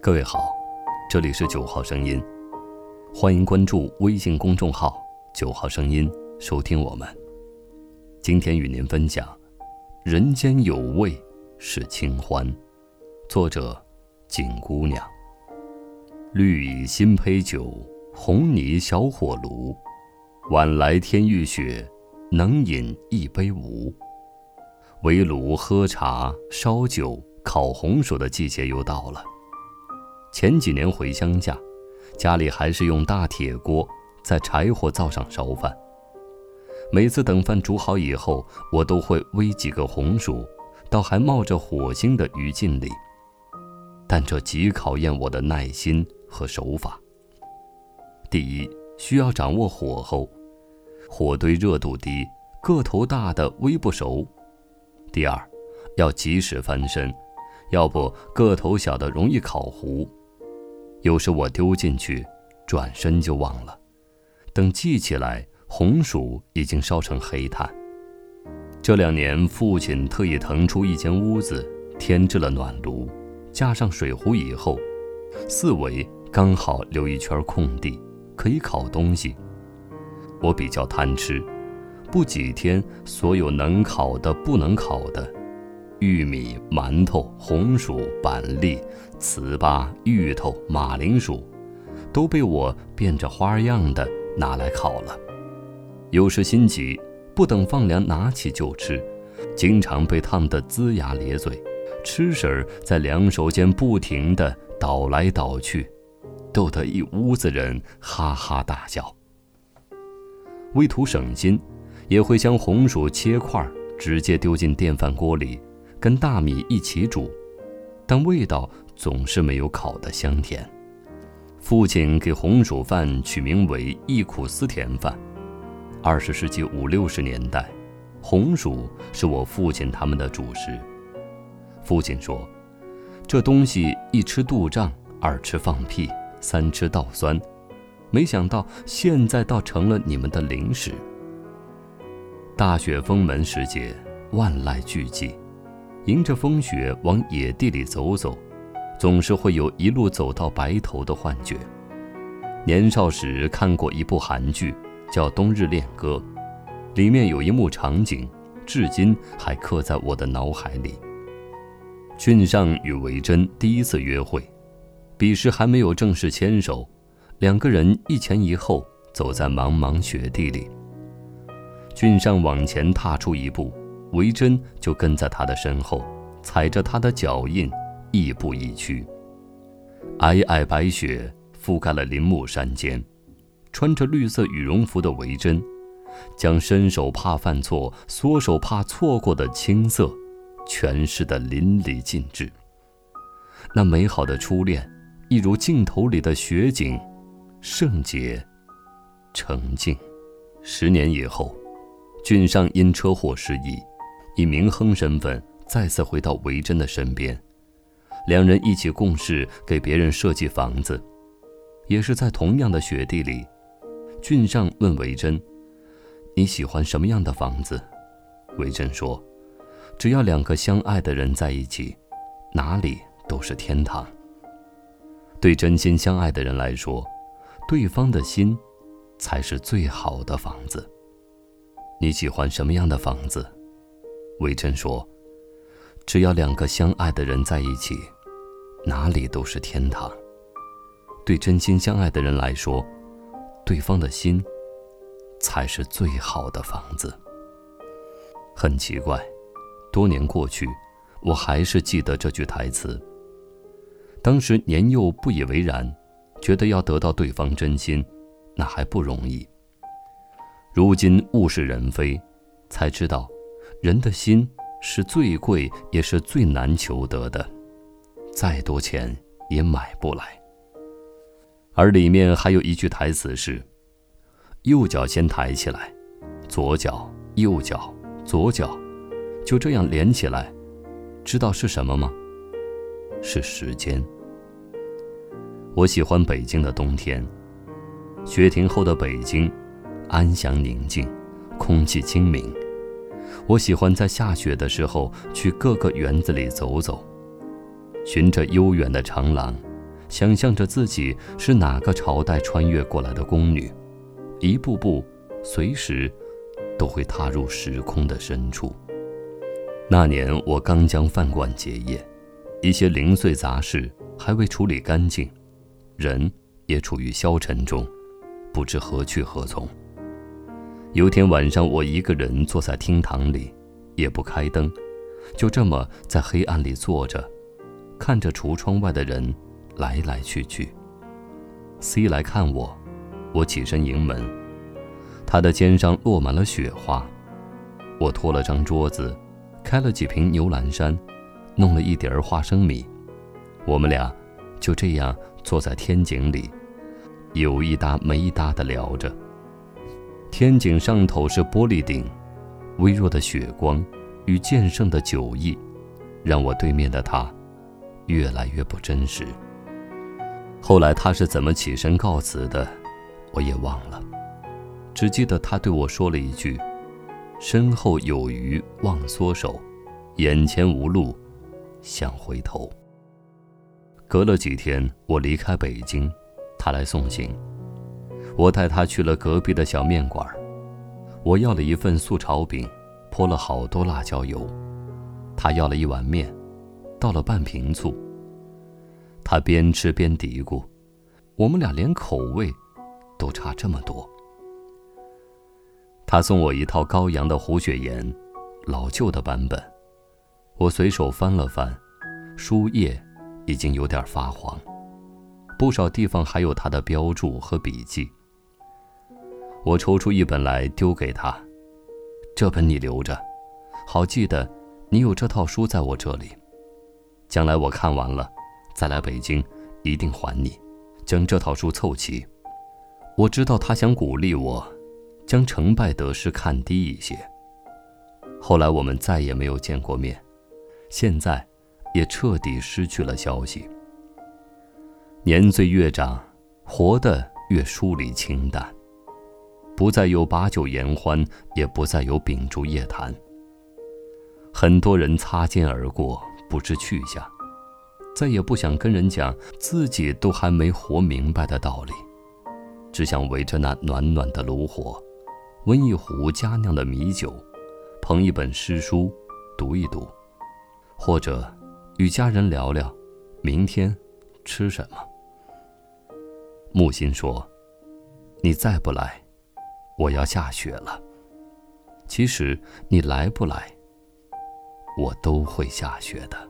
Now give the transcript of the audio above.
各位好，这里是九号声音，欢迎关注微信公众号“九号声音”，收听我们。今天与您分享：人间有味是清欢，作者景姑娘。绿蚁新醅酒，红泥小火炉，晚来天欲雪，能饮一杯无？围炉喝茶，烧酒，烤红薯的季节又到了。前几年回乡下，家里还是用大铁锅在柴火灶上烧饭。每次等饭煮好以后，我都会煨几个红薯，到还冒着火星的鱼烬里。但这极考验我的耐心和手法。第一，需要掌握火候，火堆热度低，个头大的煨不熟；第二，要及时翻身，要不个头小的容易烤糊。有时我丢进去，转身就忘了。等记起来，红薯已经烧成黑炭。这两年，父亲特意腾出一间屋子，添置了暖炉，架上水壶以后，四围刚好留一圈空地，可以烤东西。我比较贪吃，不几天，所有能烤的、不能烤的。玉米、馒头、红薯、板栗、糍粑、芋头、马铃薯，都被我变着花样的拿来烤了。有时心急，不等放凉，拿起就吃，经常被烫得龇牙咧嘴，吃食儿在两手间不停地倒来倒去，逗得一屋子人哈哈大笑。为图省心，也会将红薯切块，直接丢进电饭锅里。跟大米一起煮，但味道总是没有烤的香甜。父亲给红薯饭取名为“忆苦思甜饭”。二十世纪五六十年代，红薯是我父亲他们的主食。父亲说：“这东西一吃肚胀，二吃放屁，三吃倒酸。”没想到现在倒成了你们的零食。大雪封门时节，万籁俱寂。迎着风雪往野地里走走，总是会有一路走到白头的幻觉。年少时看过一部韩剧，叫《冬日恋歌》，里面有一幕场景，至今还刻在我的脑海里。俊尚与维珍第一次约会，彼时还没有正式牵手，两个人一前一后走在茫茫雪地里。俊尚往前踏出一步。维珍就跟在他的身后，踩着他的脚印，亦步亦趋。皑皑白雪覆盖了林木山间，穿着绿色羽绒服的维珍，将伸手怕犯错、缩手怕错过的青涩，诠释得淋漓尽致。那美好的初恋，一如镜头里的雪景，圣洁、澄净。十年以后，俊尚因车祸失忆。以明亨身份再次回到维珍的身边，两人一起共事，给别人设计房子，也是在同样的雪地里。俊尚问维珍：“你喜欢什么样的房子？”维珍说：“只要两个相爱的人在一起，哪里都是天堂。”对真心相爱的人来说，对方的心才是最好的房子。你喜欢什么样的房子？维珍说：“只要两个相爱的人在一起，哪里都是天堂。对真心相爱的人来说，对方的心才是最好的房子。”很奇怪，多年过去，我还是记得这句台词。当时年幼不以为然，觉得要得到对方真心，那还不容易。如今物是人非，才知道。人的心是最贵也是最难求得的，再多钱也买不来。而里面还有一句台词是：“右脚先抬起来，左脚、右脚、左脚，就这样连起来，知道是什么吗？是时间。”我喜欢北京的冬天，雪停后的北京，安详宁静，空气清明。我喜欢在下雪的时候去各个园子里走走，循着悠远的长廊，想象着自己是哪个朝代穿越过来的宫女，一步步，随时都会踏入时空的深处。那年我刚将饭馆结业，一些零碎杂事还未处理干净，人也处于消沉中，不知何去何从。有天晚上，我一个人坐在厅堂里，也不开灯，就这么在黑暗里坐着，看着橱窗外的人来来去去。C 来看我，我起身迎门，他的肩上落满了雪花。我拖了张桌子，开了几瓶牛栏山，弄了一碟儿花生米，我们俩就这样坐在天井里，有一搭没一搭的聊着。天井上头是玻璃顶，微弱的雪光与渐盛的酒意，让我对面的他越来越不真实。后来他是怎么起身告辞的，我也忘了，只记得他对我说了一句：“身后有余忘缩手，眼前无路想回头。”隔了几天，我离开北京，他来送行。我带他去了隔壁的小面馆我要了一份素炒饼，泼了好多辣椒油。他要了一碗面，倒了半瓶醋。他边吃边嘀咕：“我们俩连口味都差这么多。”他送我一套高阳的胡雪岩，老旧的版本。我随手翻了翻，书页已经有点发黄，不少地方还有他的标注和笔记。我抽出一本来丢给他，这本你留着，好记得你有这套书在我这里。将来我看完了，再来北京，一定还你，将这套书凑齐。我知道他想鼓励我，将成败得失看低一些。后来我们再也没有见过面，现在也彻底失去了消息。年岁越长，活得越疏离清淡。不再有把酒言欢，也不再有秉烛夜谈。很多人擦肩而过，不知去向，再也不想跟人讲自己都还没活明白的道理，只想围着那暖暖的炉火，温一壶佳酿的米酒，捧一本诗书，读一读，或者与家人聊聊明天吃什么。木心说：“你再不来。”我要下雪了。其实你来不来，我都会下雪的。